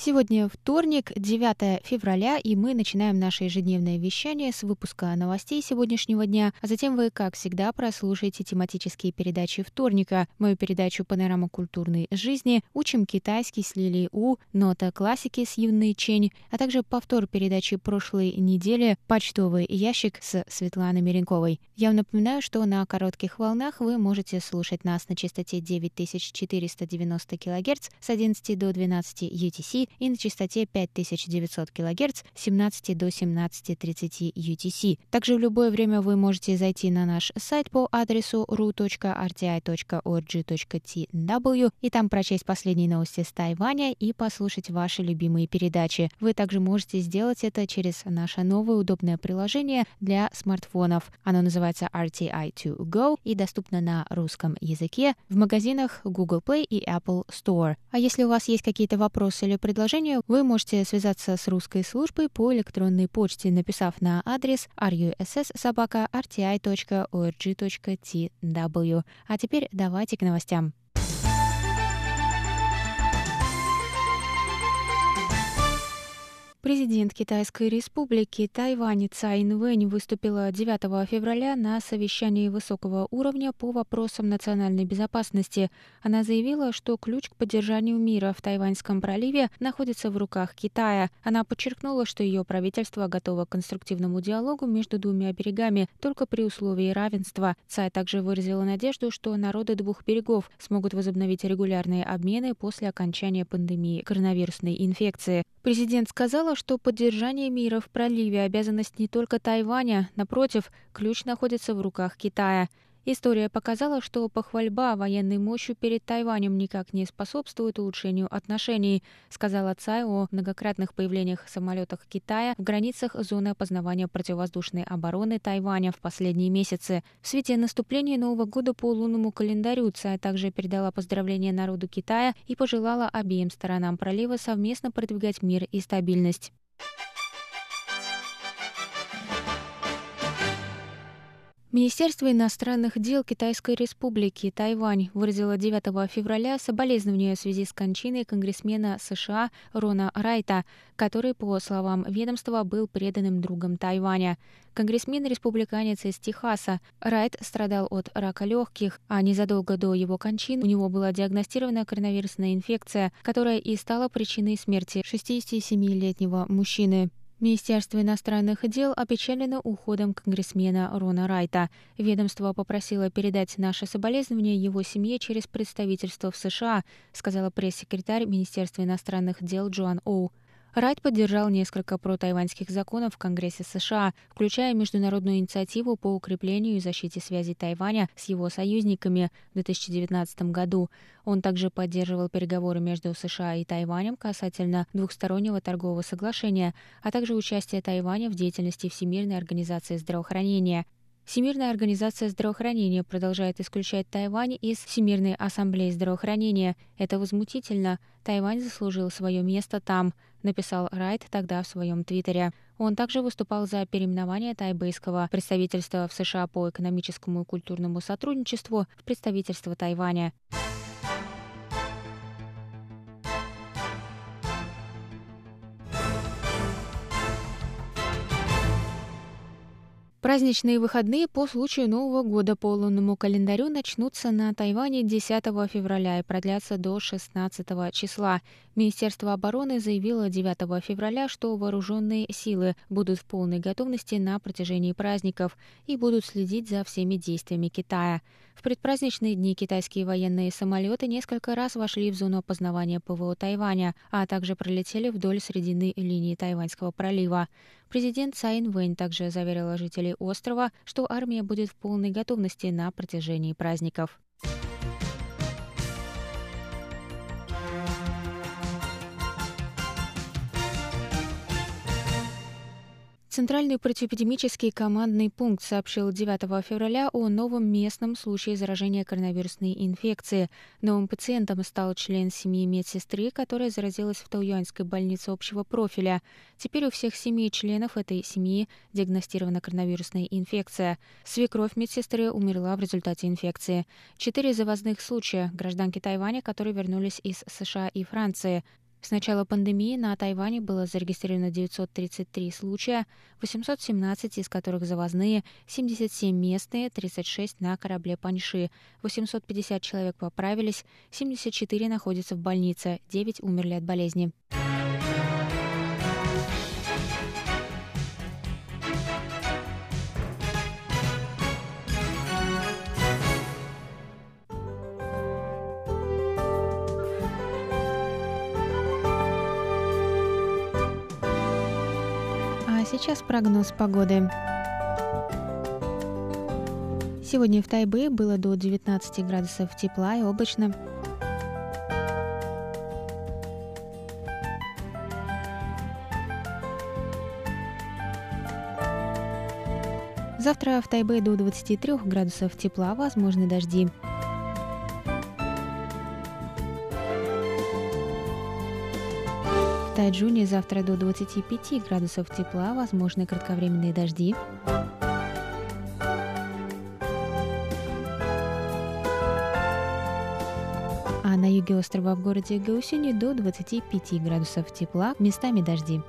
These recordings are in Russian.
Сегодня вторник, 9 февраля, и мы начинаем наше ежедневное вещание с выпуска новостей сегодняшнего дня, а затем вы, как всегда, прослушаете тематические передачи вторника, мою передачу «Панорама культурной жизни», «Учим китайский» с Лилией У, «Нота классики» с Юной Чень, а также повтор передачи прошлой недели «Почтовый ящик» с Светланой Меренковой. Я напоминаю, что на коротких волнах вы можете слушать нас на частоте 9490 кГц с 11 до 12 UTC и на частоте 5900 кГц с 17 до 17.30 UTC. Также в любое время вы можете зайти на наш сайт по адресу ru.rti.org.tw и там прочесть последние новости с Тайваня и послушать ваши любимые передачи. Вы также можете сделать это через наше новое удобное приложение для смартфонов. Оно называется RTI2Go и доступно на русском языке в магазинах Google Play и Apple Store. А если у вас есть какие-то вопросы или предложения, предложения, вы можете связаться с русской службой по электронной почте, написав на адрес russsobaka.rti.org.tw. А теперь давайте к новостям. Президент Китайской республики Тайвань Цай Инвэнь выступила 9 февраля на совещании высокого уровня по вопросам национальной безопасности. Она заявила, что ключ к поддержанию мира в Тайваньском проливе находится в руках Китая. Она подчеркнула, что ее правительство готово к конструктивному диалогу между двумя берегами только при условии равенства. Цай также выразила надежду, что народы двух берегов смогут возобновить регулярные обмены после окончания пандемии коронавирусной инфекции. Президент сказала, что поддержание мира в проливе – обязанность не только Тайваня, напротив, ключ находится в руках Китая – История показала, что похвальба военной мощью перед Тайванем никак не способствует улучшению отношений, сказала Цай о многократных появлениях самолетов Китая в границах зоны опознавания противовоздушной обороны Тайваня в последние месяцы. В свете наступления Нового года по лунному календарю Цай также передала поздравления народу Китая и пожелала обеим сторонам пролива совместно продвигать мир и стабильность. Министерство иностранных дел Китайской Республики Тайвань выразило 9 февраля соболезнования в связи с кончиной конгрессмена США Рона Райта, который, по словам ведомства, был преданным другом Тайваня. Конгрессмен-республиканец из Техаса Райт страдал от рака легких, а незадолго до его кончины у него была диагностирована коронавирусная инфекция, которая и стала причиной смерти 67-летнего мужчины. Министерство иностранных дел опечалено уходом конгрессмена Рона Райта. Ведомство попросило передать наше соболезнование его семье через представительство в США, сказала пресс-секретарь Министерства иностранных дел Джоан Оу. Райт поддержал несколько протайваньских законов в Конгрессе США, включая международную инициативу по укреплению и защите связей Тайваня с его союзниками в 2019 году. Он также поддерживал переговоры между США и Тайванем касательно двухстороннего торгового соглашения, а также участие Тайваня в деятельности Всемирной организации здравоохранения. Всемирная организация здравоохранения продолжает исключать Тайвань из Всемирной ассамблеи здравоохранения. Это возмутительно. Тайвань заслужил свое место там, написал Райт тогда в своем твиттере. Он также выступал за переименование тайбэйского представительства в США по экономическому и культурному сотрудничеству в представительство Тайваня. Праздничные выходные по случаю Нового года по лунному календарю начнутся на Тайване 10 февраля и продлятся до 16 числа. Министерство обороны заявило 9 февраля, что вооруженные силы будут в полной готовности на протяжении праздников и будут следить за всеми действиями Китая. В предпраздничные дни китайские военные самолеты несколько раз вошли в зону опознавания ПВО Тайваня, а также пролетели вдоль средины линии Тайваньского пролива. Президент Цайн Вэнь также заверила жителей острова, что армия будет в полной готовности на протяжении праздников. Центральный противоэпидемический командный пункт сообщил 9 февраля о новом местном случае заражения коронавирусной инфекцией. Новым пациентом стал член семьи медсестры, которая заразилась в Тауюаньской больнице общего профиля. Теперь у всех семи членов этой семьи диагностирована коронавирусная инфекция. Свекровь медсестры умерла в результате инфекции. Четыре завозных случая гражданки Тайваня, которые вернулись из США и Франции. С начала пандемии на Тайване было зарегистрировано 933 случая, 817 из которых завозные, 77 местные, 36 на корабле Паньши. 850 человек поправились, 74 находятся в больнице, 9 умерли от болезни. Прогноз погоды. Сегодня в Тайбе было до 19 градусов тепла и облачно. Завтра в Тайбе до 23 градусов тепла, возможны дожди. Тайджуне завтра до 25 градусов тепла, возможны кратковременные дожди. А на юге острова в городе Гаусюни до 25 градусов тепла, местами дожди.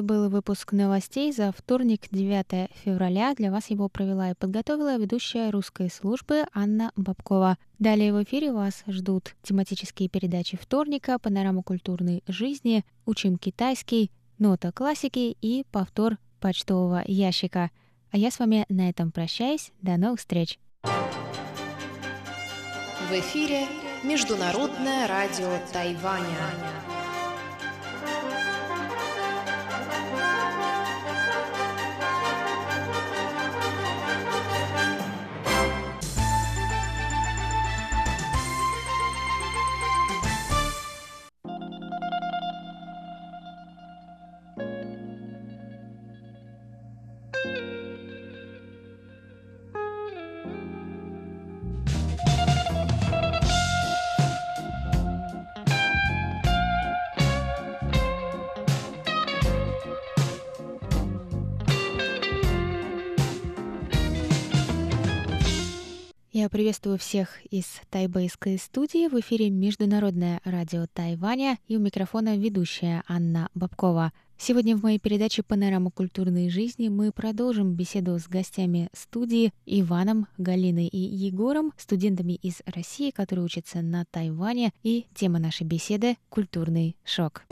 Это был выпуск новостей за вторник, 9 февраля. Для вас его провела и подготовила ведущая русской службы Анна Бабкова. Далее в эфире вас ждут тематические передачи вторника, панорама культурной жизни, учим китайский, нота классики и повтор почтового ящика. А я с вами на этом прощаюсь. До новых встреч! В эфире Международное радио Тайваня. Приветствую всех из тайбэйской студии. В эфире Международное радио Тайваня и у микрофона ведущая Анна Бабкова. Сегодня в моей передаче «Панорама культурной жизни» мы продолжим беседу с гостями студии Иваном, Галиной и Егором, студентами из России, которые учатся на Тайване. И тема нашей беседы — «Культурный шок».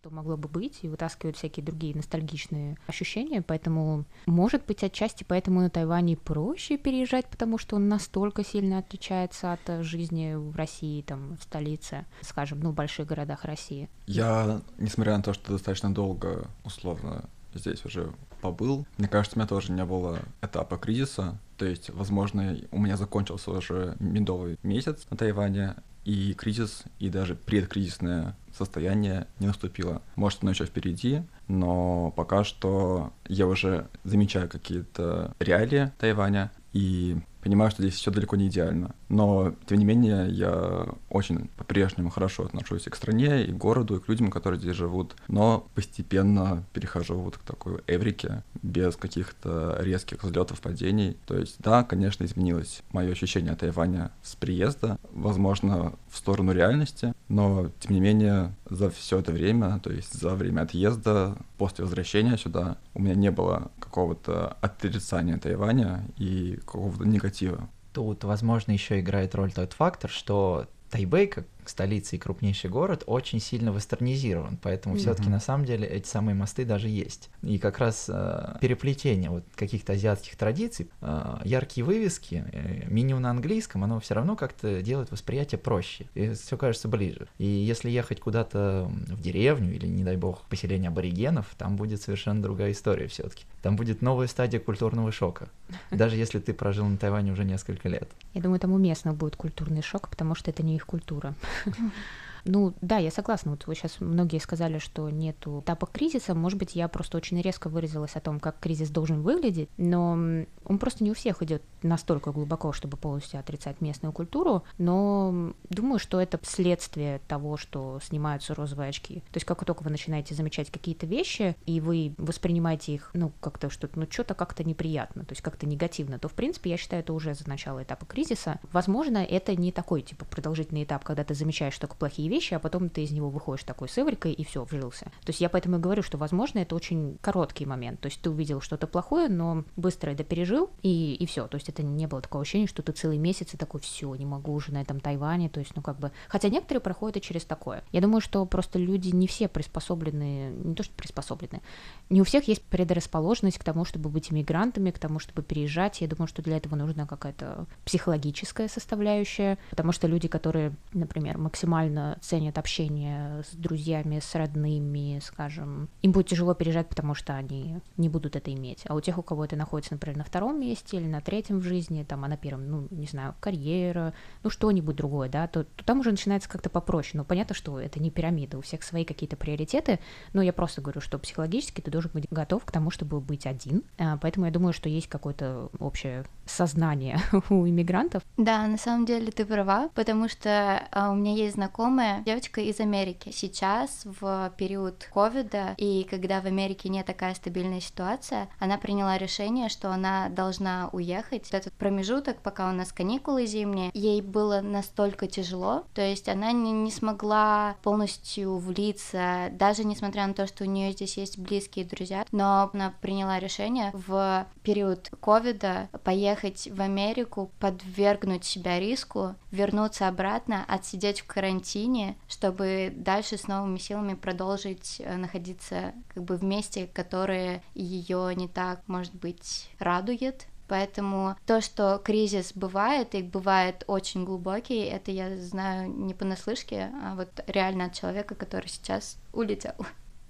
Что могло бы быть, и вытаскивают всякие другие ностальгичные ощущения, поэтому, может быть, отчасти поэтому на Тайване проще переезжать, потому что он настолько сильно отличается от жизни в России, там, в столице, скажем, ну, в больших городах России. Я, несмотря на то, что достаточно долго, условно, здесь уже побыл. Мне кажется, у меня тоже не было этапа кризиса. То есть, возможно, у меня закончился уже медовый месяц на Тайване, и кризис, и даже предкризисное состояние не наступило. Может, оно еще впереди, но пока что я уже замечаю какие-то реалии Тайваня, и понимаю, что здесь все далеко не идеально. Но, тем не менее, я очень по-прежнему хорошо отношусь и к стране, и к городу, и к людям, которые здесь живут. Но постепенно перехожу вот к такой эврике, без каких-то резких взлетов, падений. То есть, да, конечно, изменилось мое ощущение от Тайваня с приезда, возможно, в сторону реальности, но, тем не менее, за все это время, то есть за время отъезда, после возвращения сюда, у меня не было какого-то отрицания Тайваня и какого-то негатива. Тут, возможно, еще играет роль тот фактор, что Тайбэй, как столица и крупнейший город очень сильно вестернизирован, поэтому mm-hmm. все-таки на самом деле эти самые мосты даже есть. И как раз э, переплетение вот каких-то азиатских традиций, э, яркие вывески, э, меню на английском, оно все равно как-то делает восприятие проще, и все кажется ближе. И если ехать куда-то в деревню или, не дай бог, поселение аборигенов, там будет совершенно другая история все-таки. Там будет новая стадия культурного шока, даже если ты прожил на Тайване уже несколько лет. Я думаю, там уместно будет культурный шок, потому что это не их культура. 그 게. Ну да, я согласна. Вот вы сейчас многие сказали, что нету этапа кризиса. Может быть, я просто очень резко выразилась о том, как кризис должен выглядеть, но он просто не у всех идет настолько глубоко, чтобы полностью отрицать местную культуру. Но думаю, что это следствие того, что снимаются розовые очки. То есть как только вы начинаете замечать какие-то вещи, и вы воспринимаете их, ну, как-то что-то, ну, что-то как-то неприятно, то есть как-то негативно, то, в принципе, я считаю, это уже за начало этапа кризиса. Возможно, это не такой, типа, продолжительный этап, когда ты замечаешь только плохие вещи, а потом ты из него выходишь такой сыварькой и все, вжился. То есть я поэтому и говорю, что, возможно, это очень короткий момент. То есть ты увидел что-то плохое, но быстро это пережил, и, и все. То есть это не было такого ощущения, что ты целый месяц и такой, все, не могу уже на этом Тайване. То есть, ну как бы... Хотя некоторые проходят и через такое. Я думаю, что просто люди не все приспособлены, не то что приспособлены, не у всех есть предрасположенность к тому, чтобы быть иммигрантами, к тому, чтобы переезжать. Я думаю, что для этого нужна какая-то психологическая составляющая, потому что люди, которые, например, максимально ценят общение с друзьями, с родными, скажем, им будет тяжело переезжать, потому что они не будут это иметь. А у тех, у кого это находится, например, на втором месте или на третьем в жизни, там, а на первом, ну, не знаю, карьера, ну, что-нибудь другое, да, то, то там уже начинается как-то попроще. Ну, понятно, что это не пирамида, у всех свои какие-то приоритеты, но я просто говорю, что психологически ты должен быть готов к тому, чтобы быть один. А, поэтому я думаю, что есть какое-то общее сознание у иммигрантов. Да, на самом деле ты права, потому что а, у меня есть знакомая девочка из Америки. Сейчас в период ковида и когда в Америке не такая стабильная ситуация, она приняла решение, что она должна уехать. Этот промежуток, пока у нас каникулы зимние, ей было настолько тяжело, то есть она не, не смогла полностью влиться, даже несмотря на то, что у нее здесь есть близкие друзья, но она приняла решение в период ковида поехать в Америку, подвергнуть себя риску, вернуться обратно, отсидеть в карантине, чтобы дальше с новыми силами продолжить э, находиться как бы в месте, которое ее не так, может быть, радует, Поэтому то, что кризис бывает, и бывает очень глубокий, это я знаю не понаслышке, а вот реально от человека, который сейчас улетел.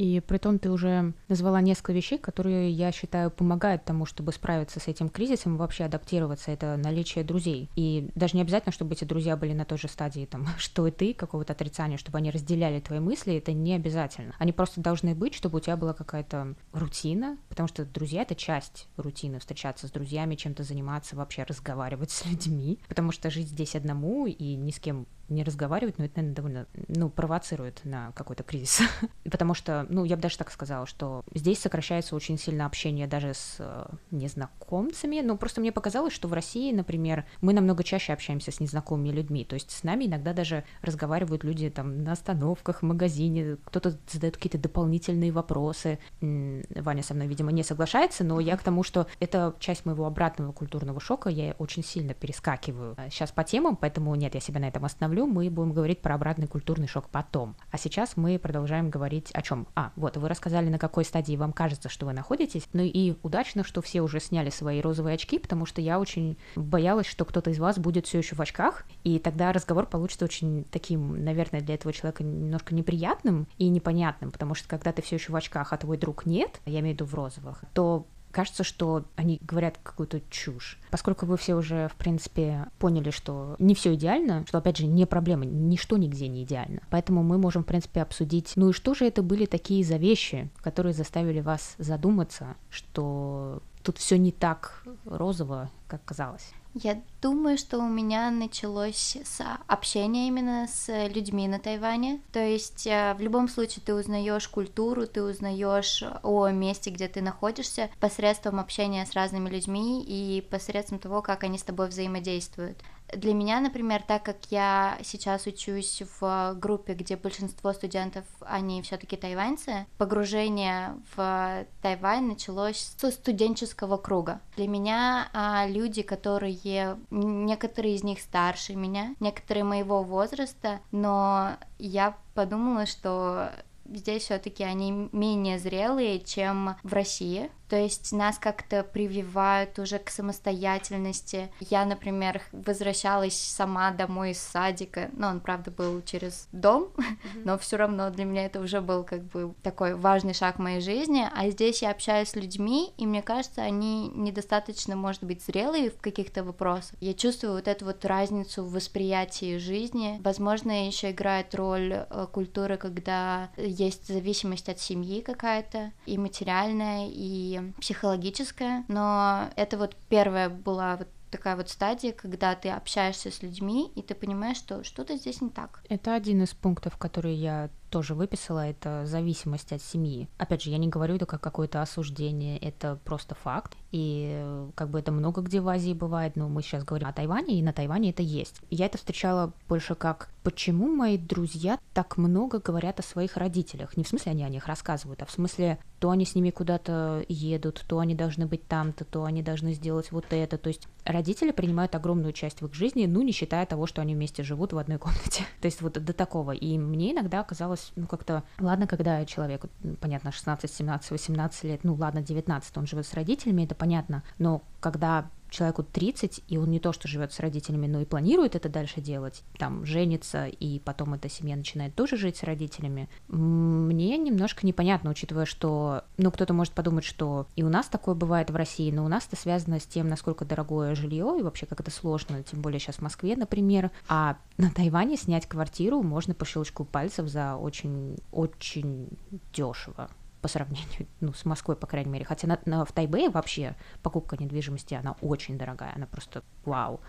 И при том ты уже назвала несколько вещей, которые, я считаю, помогают тому, чтобы справиться с этим кризисом, вообще адаптироваться. Это наличие друзей. И даже не обязательно, чтобы эти друзья были на той же стадии, там, что и ты, какого-то отрицания, чтобы они разделяли твои мысли, это не обязательно. Они просто должны быть, чтобы у тебя была какая-то рутина, потому что друзья — это часть рутины, встречаться с друзьями, чем-то заниматься, вообще разговаривать с людьми, потому что жить здесь одному и ни с кем не разговаривать, но это, наверное, довольно, ну, провоцирует на какой-то кризис. Потому что, ну, я бы даже так сказала, что здесь сокращается очень сильно общение даже с э, незнакомцами. Ну, просто мне показалось, что в России, например, мы намного чаще общаемся с незнакомыми людьми. То есть с нами иногда даже разговаривают люди там на остановках, в магазине, кто-то задает какие-то дополнительные вопросы. Ваня со мной, видимо, не соглашается, но я к тому, что это часть моего обратного культурного шока, я очень сильно перескакиваю сейчас по темам, поэтому нет, я себя на этом остановлю люблю, мы будем говорить про обратный культурный шок потом. А сейчас мы продолжаем говорить о чем? А, вот, вы рассказали, на какой стадии вам кажется, что вы находитесь. Ну и удачно, что все уже сняли свои розовые очки, потому что я очень боялась, что кто-то из вас будет все еще в очках, и тогда разговор получится очень таким, наверное, для этого человека немножко неприятным и непонятным, потому что когда ты все еще в очках, а твой друг нет, я имею в виду в розовых, то кажется, что они говорят какую-то чушь. Поскольку вы все уже, в принципе, поняли, что не все идеально, что, опять же, не проблема, ничто нигде не идеально. Поэтому мы можем, в принципе, обсудить, ну и что же это были такие за вещи, которые заставили вас задуматься, что тут все не так розово, как казалось. Я думаю, что у меня началось с общения именно с людьми на Тайване. То есть э, в любом случае ты узнаешь культуру, ты узнаешь о месте, где ты находишься, посредством общения с разными людьми и посредством того, как они с тобой взаимодействуют. Для меня, например, так как я сейчас учусь в группе, где большинство студентов, они все таки тайваньцы, погружение в Тайвань началось со студенческого круга. Для меня а, люди, которые, некоторые из них старше меня, некоторые моего возраста, но я подумала, что здесь все-таки они менее зрелые, чем в России. То есть нас как-то прививают уже к самостоятельности. Я, например, возвращалась сама домой из садика. Ну, он, правда, был через дом, mm-hmm. но все равно для меня это уже был как бы такой важный шаг в моей жизни. А здесь я общаюсь с людьми, и мне кажется, они недостаточно, может быть, зрелые в каких-то вопросах. Я чувствую вот эту вот разницу в восприятии жизни. Возможно, еще играет роль э, культуры, когда есть зависимость от семьи какая-то, и материальная, и психологическое, но это вот первая была вот такая вот стадия, когда ты общаешься с людьми, и ты понимаешь, что что-то здесь не так. Это один из пунктов, который я тоже выписала, это зависимость от семьи. Опять же, я не говорю это как какое-то осуждение, это просто факт. И как бы это много где в Азии бывает, но мы сейчас говорим о Тайване, и на Тайване это есть. Я это встречала больше как почему мои друзья так много говорят о своих родителях. Не в смысле они о них рассказывают, а в смысле то они с ними куда-то едут, то они должны быть там-то, то они должны сделать вот это. То есть родители принимают огромную часть в их жизни, ну, не считая того, что они вместе живут в одной комнате. То есть вот до такого. И мне иногда казалось, ну, как-то, ладно, когда человек, понятно, 16, 17, 18 лет, ну, ладно, 19, он живет с родителями, это понятно, но когда человеку 30, и он не то что живет с родителями, но и планирует это дальше делать, там женится, и потом эта семья начинает тоже жить с родителями, мне немножко непонятно, учитывая, что, ну, кто-то может подумать, что и у нас такое бывает в России, но у нас это связано с тем, насколько дорогое жилье, и вообще как это сложно, тем более сейчас в Москве, например, а на Тайване снять квартиру можно по щелчку пальцев за очень-очень дешево по сравнению ну, с Москвой, по крайней мере. Хотя на, на, в Тайбэе вообще покупка недвижимости, она очень дорогая, она просто вау.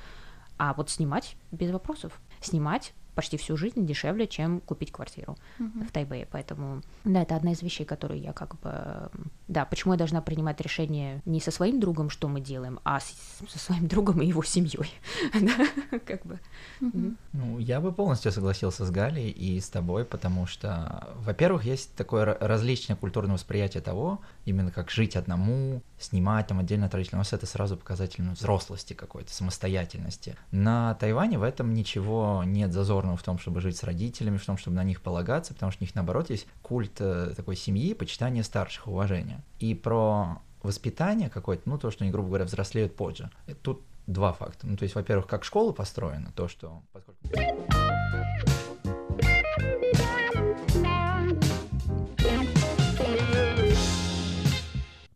А вот снимать без вопросов. Снимать почти всю жизнь дешевле, чем купить квартиру uh-huh. в Тайбэе. Поэтому, да, это одна из вещей, которые я как бы... Да, почему я должна принимать решение не со своим другом, что мы делаем, а с, со своим другом и его семьей. да, как бы. Uh-huh. Ну, я бы полностью согласился с Галей и с тобой, потому что, во-первых, есть такое различное культурное восприятие того, именно как жить одному, снимать там отдельно от родителей. У нас это сразу показатель ну, взрослости какой-то, самостоятельности. На Тайване в этом ничего нет зазорного в том, чтобы жить с родителями, в том, чтобы на них полагаться, потому что у них, наоборот, есть культ э, такой семьи, почитание старших, уважения. И про воспитание какое-то, ну, то, что они, грубо говоря, взрослеют позже. Тут два факта. Ну, то есть, во-первых, как школа построена, то, что... Поскольку...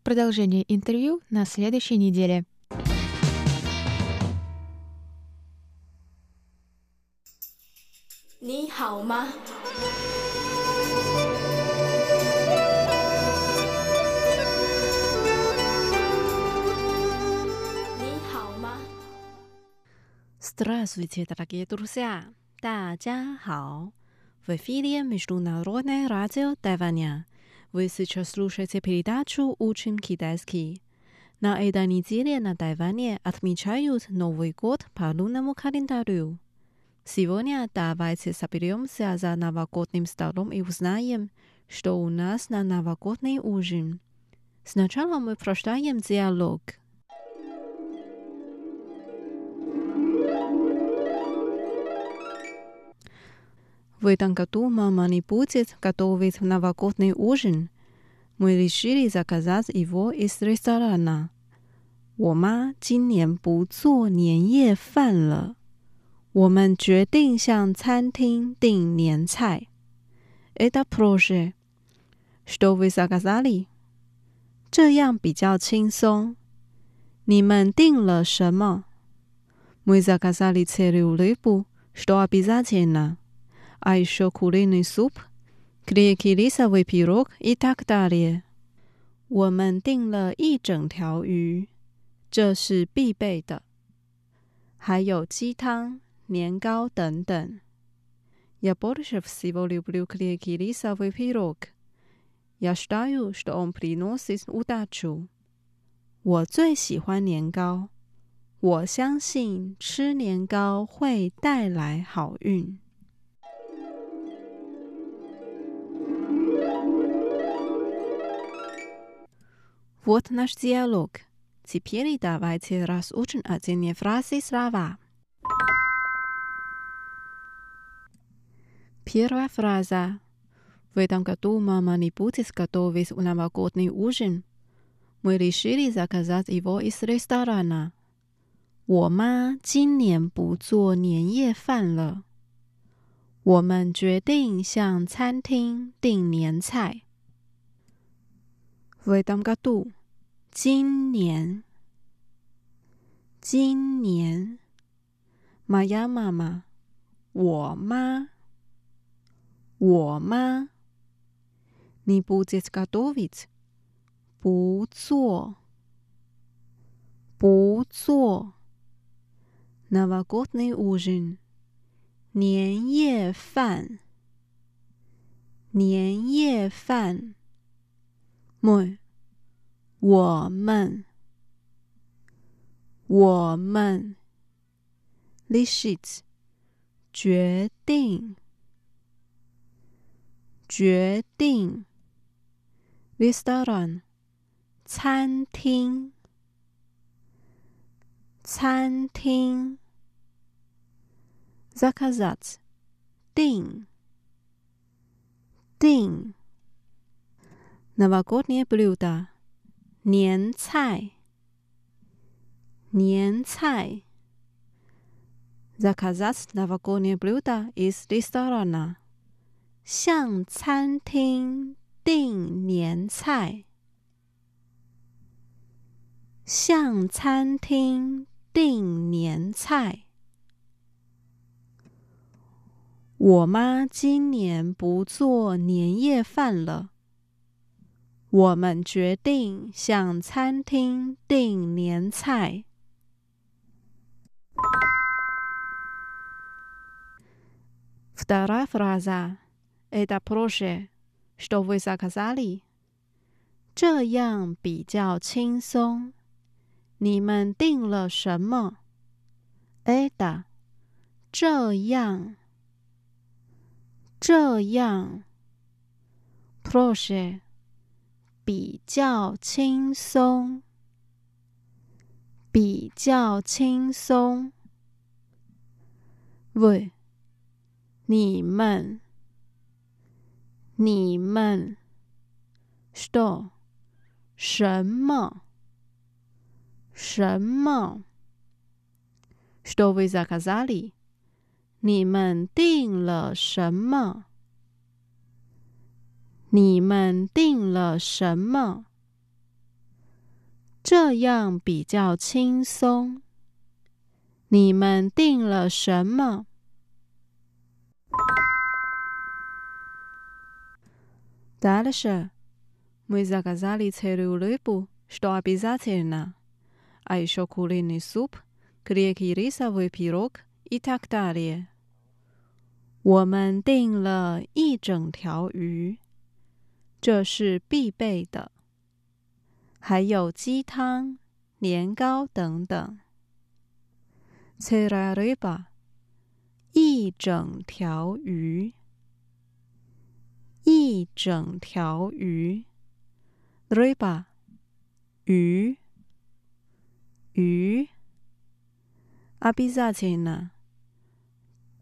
Продолжение интервью на следующей неделе. Ни хао ма? Здравствуйте, дорогие друзья! 大家好! В эфире Международное радио Тайваня. Вы сейчас слушаете передачу «Учим китайский». На этой неделе на Тайване отмечают Новый год по лунному календарю. Сегодня давайте соберемся за новогодним столом и узнаем, что у нас на новогодний ужин. Сначала мы прочитаем диалог. В этом году мама не будет готовить новогодний ужин. Мы решили заказать его из ресторана. 我妈今年不做年夜饭了， 我们决定向餐厅订年菜。Это проект, что виза касали。这样比较轻松。你们订了什么？Мы за касали целую рыбу, что виза кена. А еще куриную суп, креки лиса в пирог и так далее。我们订了一整条鱼，这是必备的，还有鸡汤。年糕等等。Я больше всего люблю крекерисовый пирог. Я считаю, что он приносит удачу. 我最喜欢年糕， 我相信吃年糕会带来好运。Вот наш диалог. Теперь давайте разучим отдельные фразы и слова. Первая фраза. В этом году мама не будет готовить новогодний ужин. Мы решили заказать его из ресторана. 我妈今年不做年夜饭了。我们决定向餐厅订年菜。В этом году，今年，今年，моя мама，我妈，我妈 ，не будет готовить，不做，不做。Новогодний ужин，年夜饭，年夜饭。Мы，我们，我们。Решить，决定， 决定。Restaurant，餐厅。餐厅，заказать，订，订，новогоднее блюдо，年菜，年菜，заказать новогоднее блюдо из ресторана， 向餐厅订年菜，向餐厅。订年菜。我妈今年不做年夜饭了。我们决定向餐厅订年菜。Вторая фраза это проще, что вы заказали. 这样比较轻松。你们订了什么？это 这样，这样，проще 比较轻松，比较轻松。喂，你们。你们 store 什么？什么？Store with a gazali？你们订了什么？你们订了什么？这样比较轻松。你们订了什么？？Дальше мы заказали целую рыбу, что обязательно. а еще куриный суп, крепкий рисовый пирог и так далее. 我们订了一整条鱼，这是必备的，还有鸡汤、年糕等等。Cera riba，一整条鱼， 一整条鱼，ribba 鱼鱼，abizatina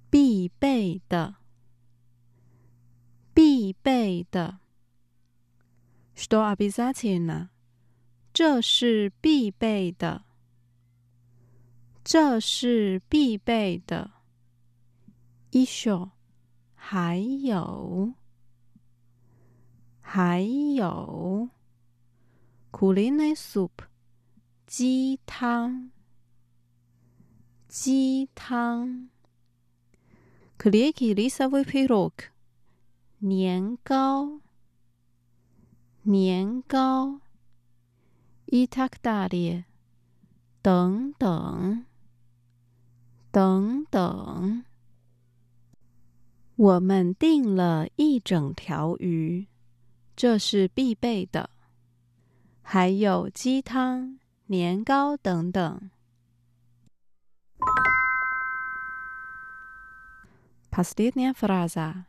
必备的必备的，sto abizatina 这是必备的，这是必备的，isho 还有。还有 culinous soup 鸡汤鸡汤 khaliki lisa vapirog 年糕年糕 i t a k d a l i 等等等等我们订了一整条鱼这是必备的，还有鸡汤、年糕等等。Последняя фраза: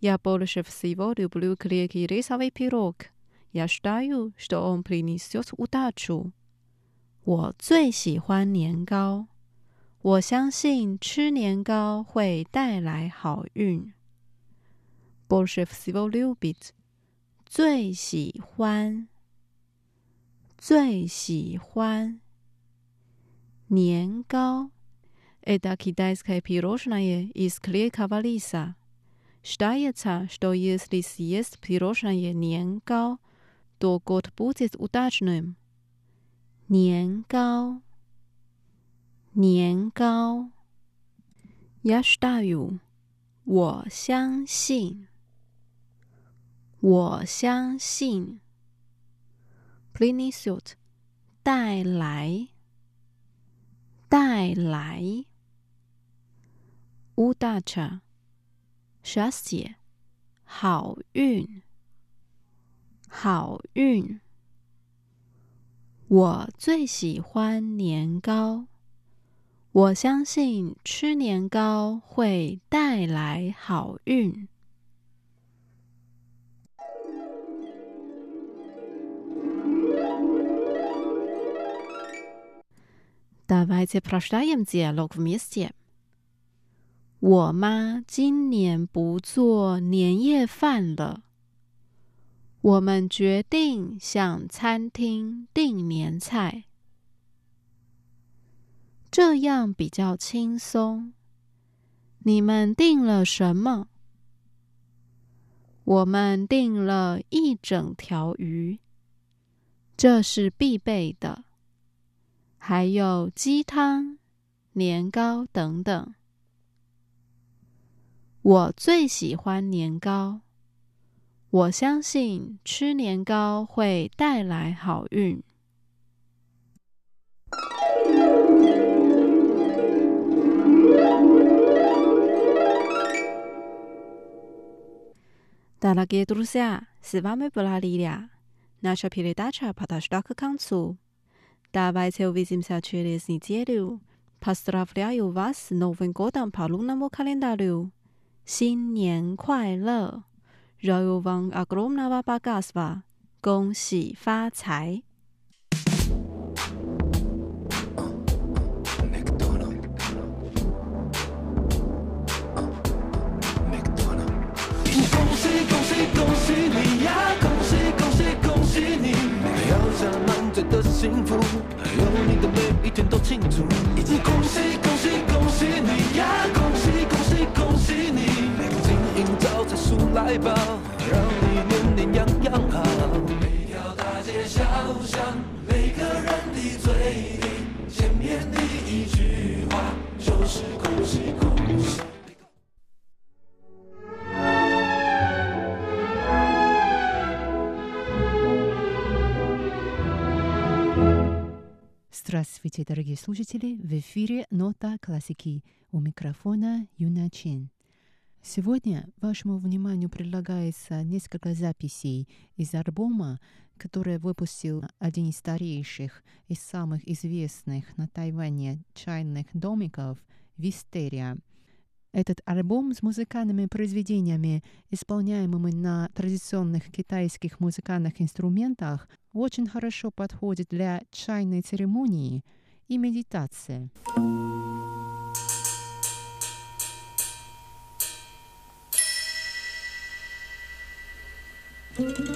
Я больше всего люблю крестьянинский рисовый пирог, я стараюсь, чтобы он приносил удачу。我最喜欢年糕，我相信吃年糕会带来好运。Больше всего любит 最喜欢，最喜欢年糕。Это китайское пирожное из клейкого риса. Считается, что если съесть пирожное 年糕, то год будет удачным. 年糕，年糕。Я считаю，我相信， 我相信，plini suit 带来，带来，udacha，啥写？好运，好运。我最喜欢年糕，我相信吃年糕会带来好运。Давайте прочитаем диалог вместе。我妈今年不做年夜饭了，我们决定向餐厅订年菜，这样比较轻松。你们订了什么？我们订了一整条鱼，这是必备的， 还有鸡汤、年糕等等。我最喜欢年糕。我相信吃年糕会带来好运。到了耶路撒，十八布拉利亚，拿出皮雷打车跑到史达克康苏。Давайте увидимся через неделю. Поздравляю вас с Новым годом по лунному календарю. 新年快乐！Желаю вам огромного богатства，恭喜发财！ 幸福，有你的每一天都庆祝。恭喜恭喜恭喜你呀！恭喜恭喜恭喜你！金银招财鼠来宝，让你年年样样好。每条大街小巷，每个人的嘴里，见面第一句话就是恭喜恭喜。Здравствуйте, дорогие слушатели! В эфире «Нота классики» у микрофона Юна Чин. Сегодня вашему вниманию предлагается несколько записей из альбома, который выпустил один из старейших и самых известных на Тайване чайных домиков «Вистерия». Этот альбом с музыкальными произведениями, исполняемыми на традиционных китайских музыкальных инструментах, очень хорошо подходит для чайной церемонии и медитации. thank you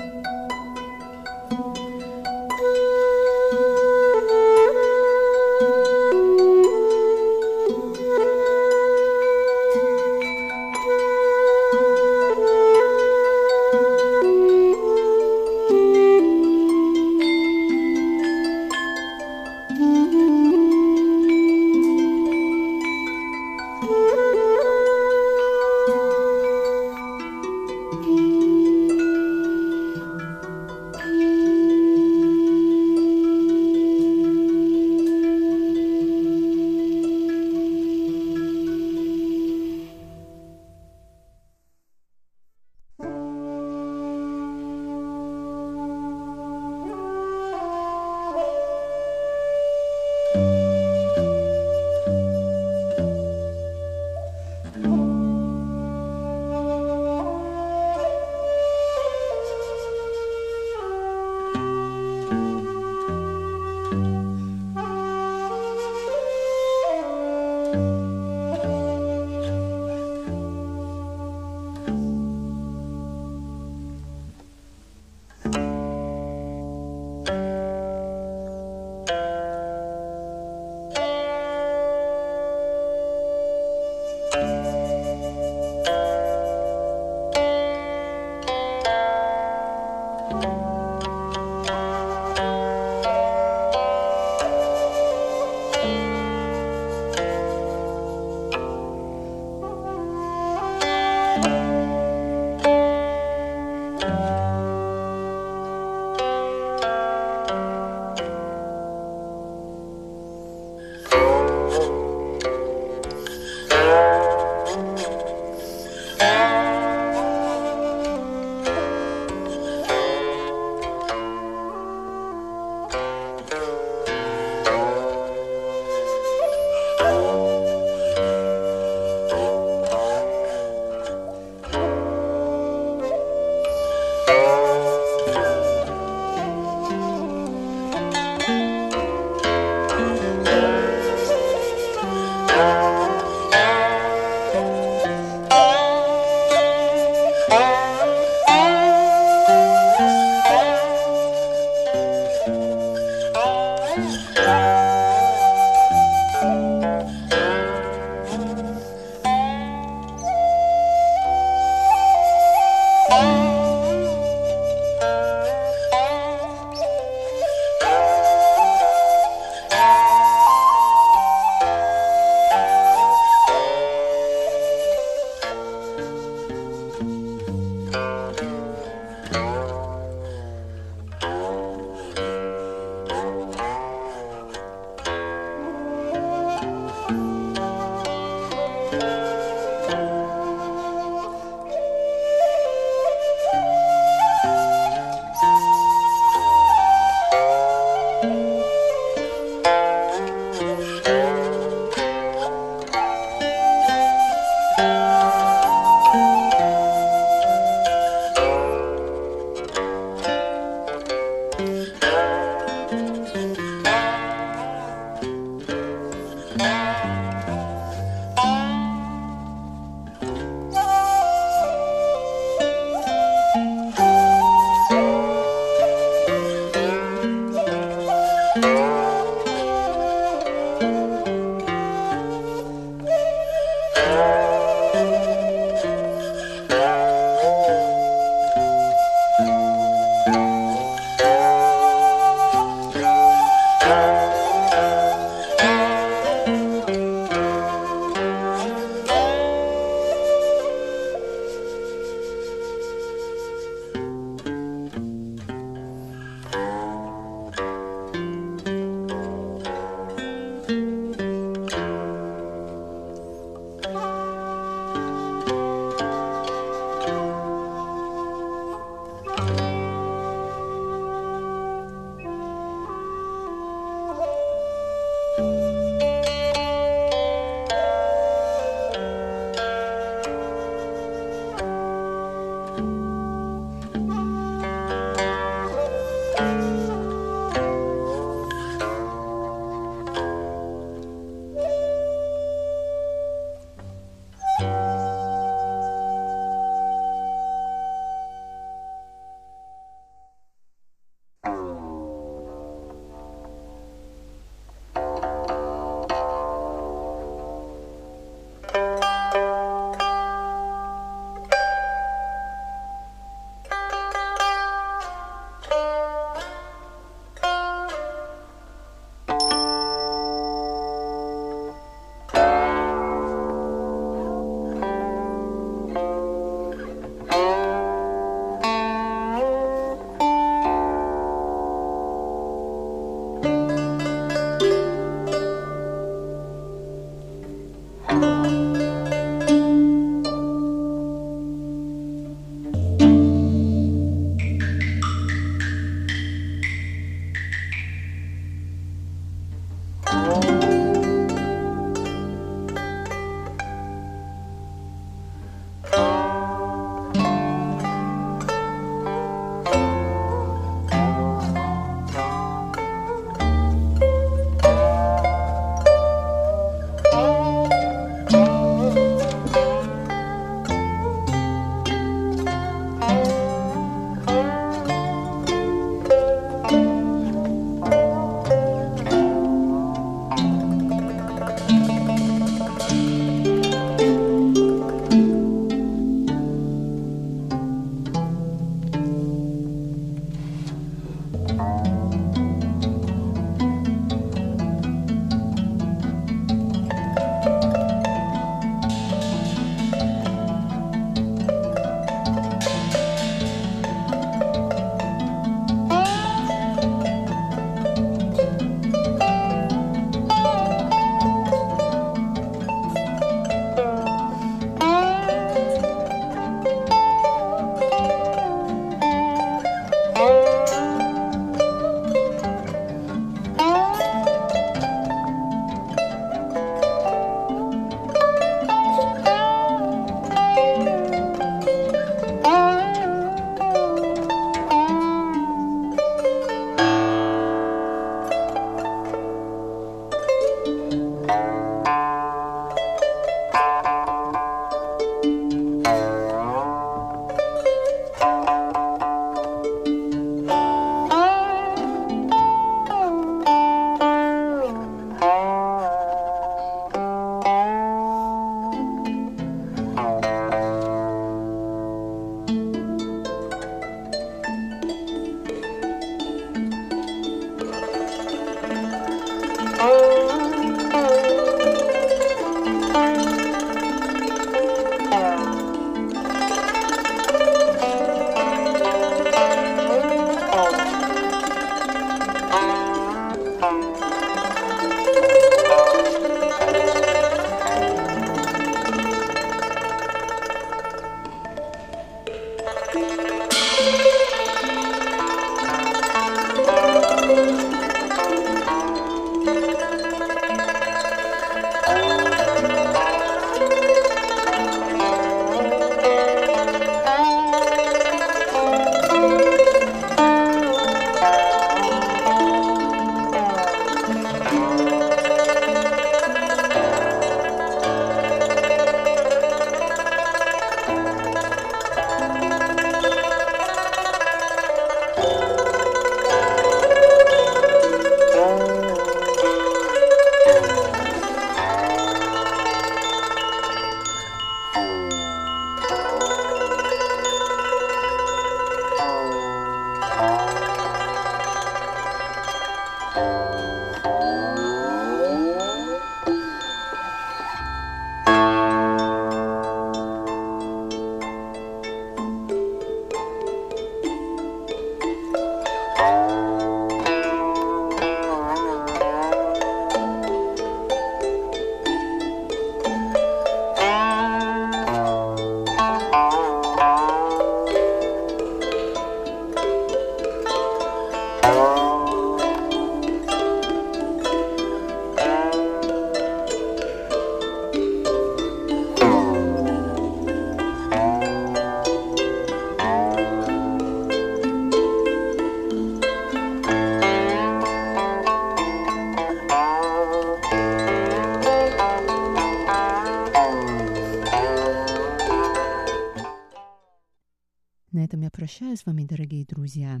прощаюсь с вами, дорогие друзья.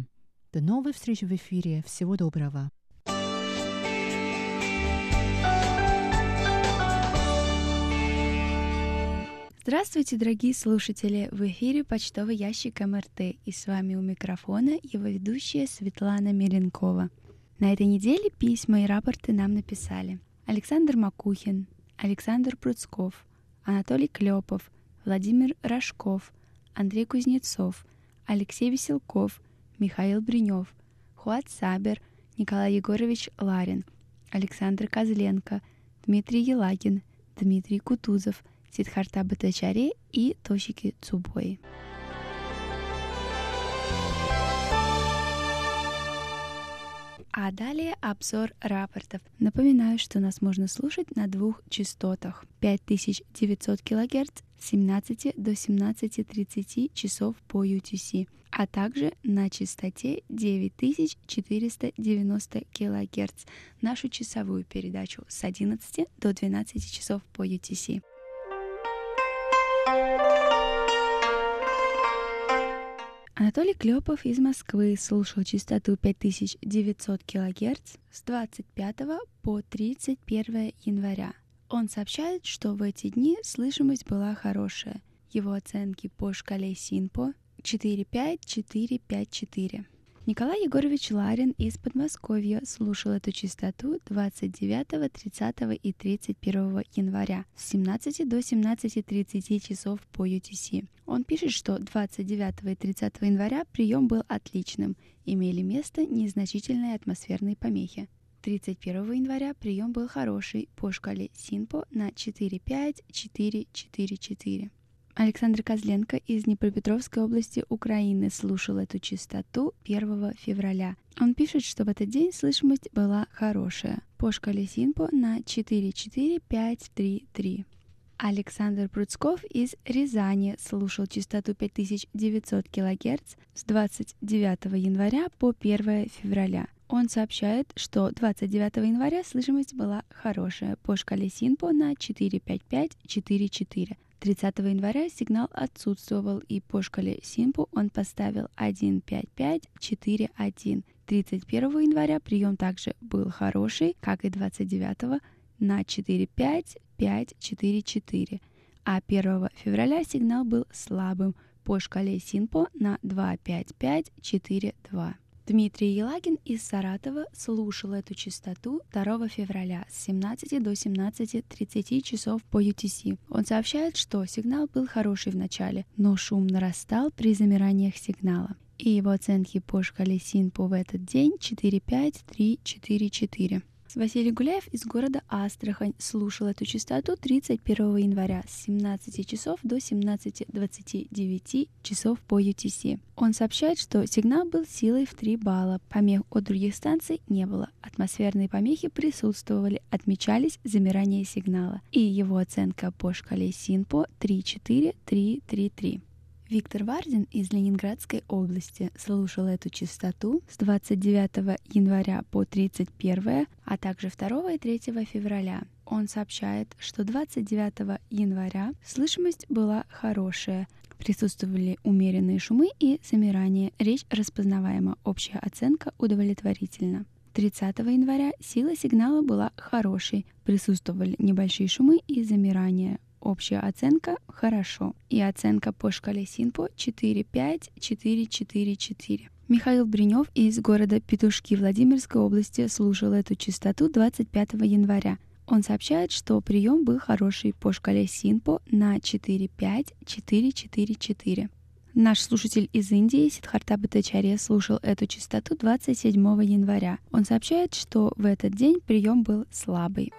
До новых встреч в эфире. Всего доброго. Здравствуйте, дорогие слушатели! В эфире почтовый ящик МРТ, и с вами у микрофона его ведущая Светлана Миренкова. На этой неделе письма и рапорты нам написали Александр Макухин, Александр Пруцков, Анатолий Клепов, Владимир Рожков, Андрей Кузнецов, Алексей Веселков, Михаил Бринев, Хуат Сабер, Николай Егорович Ларин, Александр Козленко, Дмитрий Елагин, Дмитрий Кутузов – Сидхарта Батачари и Тошики Цубои. А далее обзор рапортов. Напоминаю, что нас можно слушать на двух частотах 5900 кГц с 17 до 17.30 часов по UTC, а также на частоте 9490 кГц нашу часовую передачу с 11 до 12 часов по UTC. Анатолий Клепов из Москвы слушал частоту 5900 кГц с 25 по 31 января. Он сообщает, что в эти дни слышимость была хорошая. Его оценки по шкале СИНПО 45454. Николай Егорович Ларин из Подмосковья слушал эту частоту 29, 30 и 31 января с 17 до 17.30 часов по UTC. Он пишет, что 29 и 30 января прием был отличным, имели место незначительные атмосферные помехи. 31 января прием был хороший по шкале СИНПО на 4-5-4-4-4. Александр Козленко из Днепропетровской области Украины слушал эту частоту 1 февраля. Он пишет, что в этот день слышимость была хорошая. По шкале Синпо на 44533. Александр Пруцков из Рязани слушал частоту 5900 кГц с 29 января по 1 февраля. Он сообщает, что 29 января слышимость была хорошая по шкале Синпо на 45544. 30 января сигнал отсутствовал, и по шкале Симпу он поставил 15541. 31 января прием также был хороший, как и 29 на 45544, а 1 февраля сигнал был слабым по шкале Синпо на 25542. Дмитрий Елагин из Саратова слушал эту частоту 2 февраля с 17 до 17.30 часов по UTC. Он сообщает, что сигнал был хороший в начале, но шум нарастал при замираниях сигнала. И его оценки по шкале СИНПО в этот день 4-5-3-4-4. Василий Гуляев из города Астрахань слушал эту частоту 31 января с 17 часов до 17.29 часов по UTC. Он сообщает, что сигнал был силой в 3 балла, помех от других станций не было, атмосферные помехи присутствовали, отмечались замирание сигнала, и его оценка по шкале СИНПО 3-4-3-3-3. Виктор Вардин из Ленинградской области слушал эту частоту с 29 января по 31, а также 2 и 3 февраля. Он сообщает, что 29 января слышимость была хорошая, присутствовали умеренные шумы и замирание, речь распознаваема, общая оценка удовлетворительна. 30 января сила сигнала была хорошей, присутствовали небольшие шумы и замирания, Общая оценка – хорошо. И оценка по шкале Синпо 4-5-4-4-4. Михаил Бринев из города Петушки Владимирской области слушал эту частоту 25 января. Он сообщает, что прием был хороший по шкале Синпо на 4-5-4-4-4. Наш слушатель из Индии Сидхарта Батачария слушал эту частоту 27 января. Он сообщает, что в этот день прием был слабый.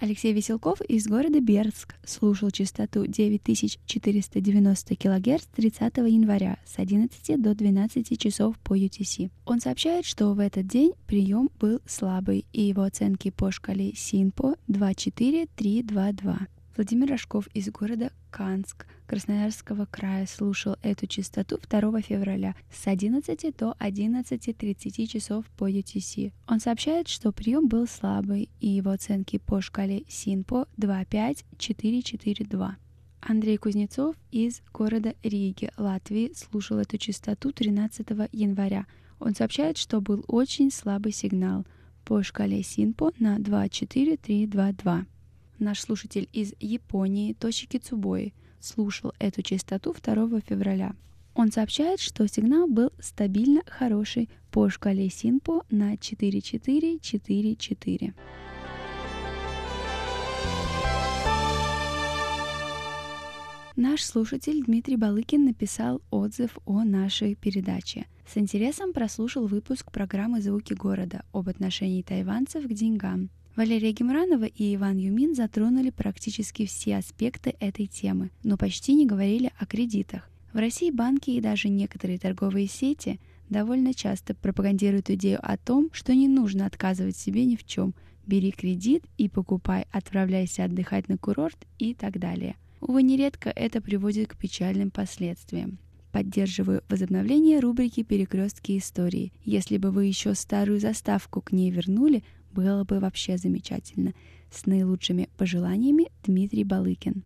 Алексей Веселков из города Бердск слушал частоту 9490 кГц 30 января с 11 до 12 часов по UTC. Он сообщает, что в этот день прием был слабый, и его оценки по шкале СИНПО 24322. Владимир Рожков из города Канск Красноярского края слушал эту частоту 2 февраля с 11 до 11.30 часов по UTC. Он сообщает, что прием был слабый, и его оценки по шкале СИНПО 25442. Андрей Кузнецов из города Риги, Латвии, слушал эту частоту 13 января. Он сообщает, что был очень слабый сигнал по шкале Синпо на 24322. Наш слушатель из Японии, Тошики Цубои, слушал эту частоту 2 февраля. Он сообщает, что сигнал был стабильно хороший по шкале Синпо на 4444. Наш слушатель Дмитрий Балыкин написал отзыв о нашей передаче. С интересом прослушал выпуск программы «Звуки города» об отношении тайванцев к деньгам. Валерия Гемранова и Иван Юмин затронули практически все аспекты этой темы, но почти не говорили о кредитах. В России банки и даже некоторые торговые сети довольно часто пропагандируют идею о том, что не нужно отказывать себе ни в чем. Бери кредит и покупай, отправляйся отдыхать на курорт и так далее. Увы, нередко это приводит к печальным последствиям. Поддерживаю возобновление рубрики «Перекрестки истории». Если бы вы еще старую заставку к ней вернули, было бы вообще замечательно. С наилучшими пожеланиями Дмитрий Балыкин.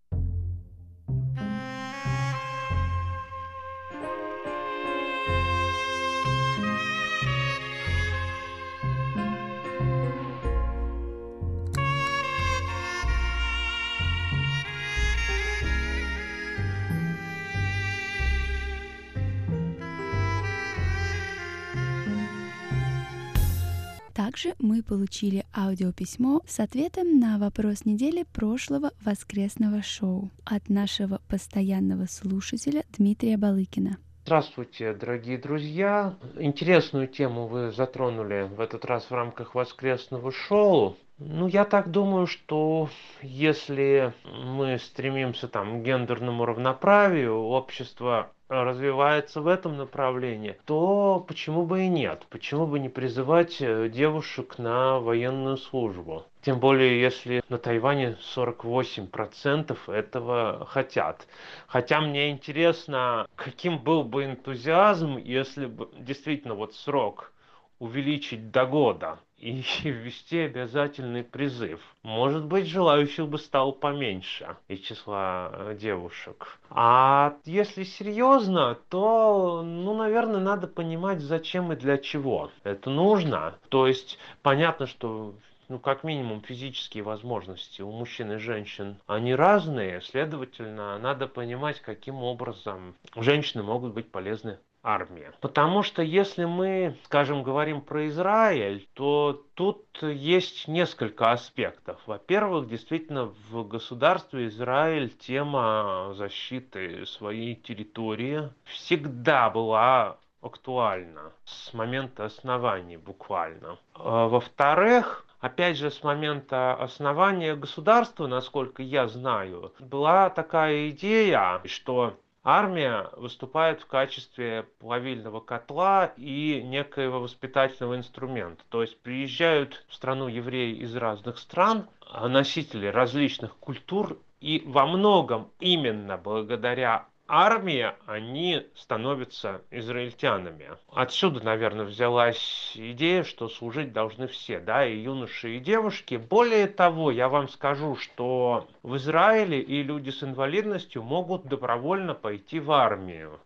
Также мы получили аудиописьмо с ответом на вопрос недели прошлого воскресного шоу от нашего постоянного слушателя Дмитрия Балыкина. Здравствуйте, дорогие друзья. Интересную тему вы затронули в этот раз в рамках воскресного шоу. Ну, я так думаю, что если мы стремимся там, к гендерному равноправию, общество развивается в этом направлении, то почему бы и нет? Почему бы не призывать э, девушек на военную службу? Тем более, если на Тайване 48% этого хотят. Хотя мне интересно, каким был бы энтузиазм, если бы действительно вот срок увеличить до года и ввести обязательный призыв. Может быть, желающих бы стало поменьше из числа э, девушек. А если серьезно, то, ну, наверное, надо понимать, зачем и для чего это нужно. То есть, понятно, что ну, как минимум, физические возможности у мужчин и женщин, они разные, следовательно, надо понимать, каким образом женщины могут быть полезны армия. Потому что если мы, скажем, говорим про Израиль, то тут есть несколько аспектов. Во-первых, действительно, в государстве Израиль тема защиты своей территории всегда была актуальна с момента основания буквально. А во-вторых, опять же, с момента основания государства, насколько я знаю, была такая идея, что Армия выступает в качестве плавильного котла и некоего воспитательного инструмента. То есть приезжают в страну евреи из разных стран, носители различных культур, и во многом именно благодаря армии они становятся израильтянами. Отсюда, наверное, взялась идея, что служить должны все, да, и юноши, и девушки. Более того, я вам скажу, что в Израиле и люди с инвалидностью могут добровольно пойти в армию.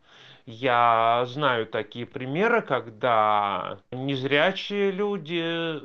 Я знаю такие примеры, когда незрячие люди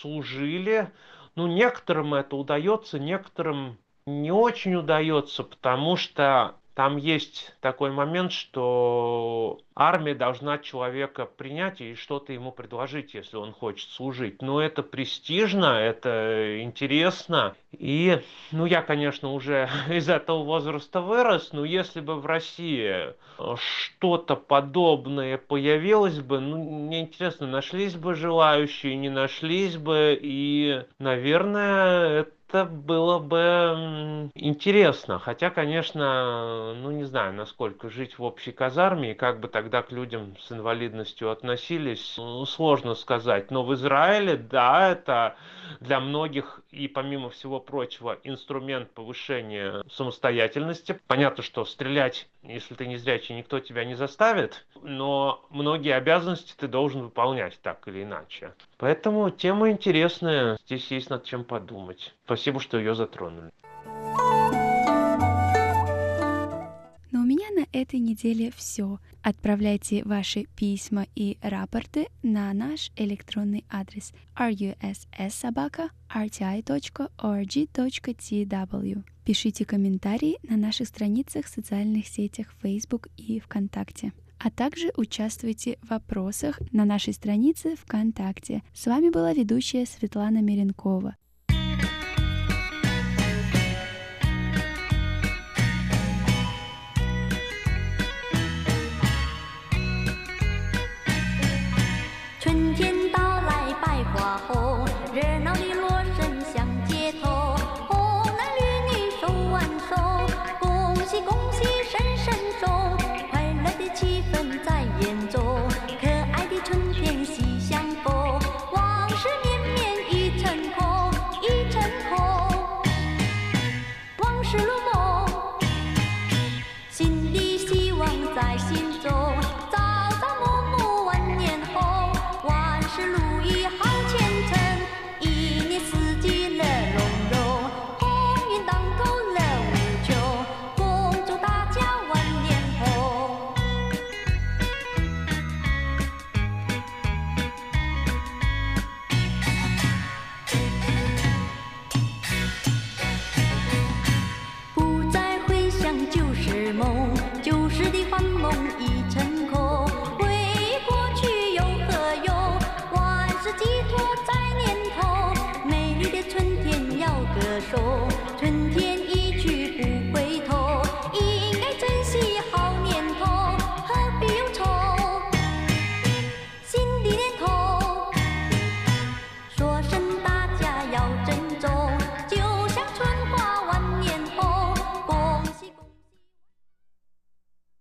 служили. Ну, некоторым это удается, некоторым не очень удается, потому что там есть такой момент, что армия должна человека принять и что-то ему предложить, если он хочет служить. Но это престижно, это интересно. И, ну, я, конечно, уже из этого возраста вырос, но если бы в России что-то подобное появилось бы, ну, мне интересно, нашлись бы желающие, не нашлись бы, и, наверное, это это было бы интересно. Хотя, конечно, ну не знаю, насколько жить в общей казарме и как бы тогда к людям с инвалидностью относились, ну, сложно сказать. Но в Израиле, да, это для многих и, помимо всего прочего, инструмент повышения самостоятельности. Понятно, что стрелять, если ты не зрячий, никто тебя не заставит, но многие обязанности ты должен выполнять так или иначе. Поэтому тема интересная, здесь есть над чем подумать. Спасибо, что ее затронули. на этой неделе все. Отправляйте ваши письма и рапорты на наш электронный адрес russsobaka.rti.org.tw. Пишите комментарии на наших страницах в социальных сетях Facebook и ВКонтакте а также участвуйте в вопросах на нашей странице ВКонтакте. С вами была ведущая Светлана Меренкова.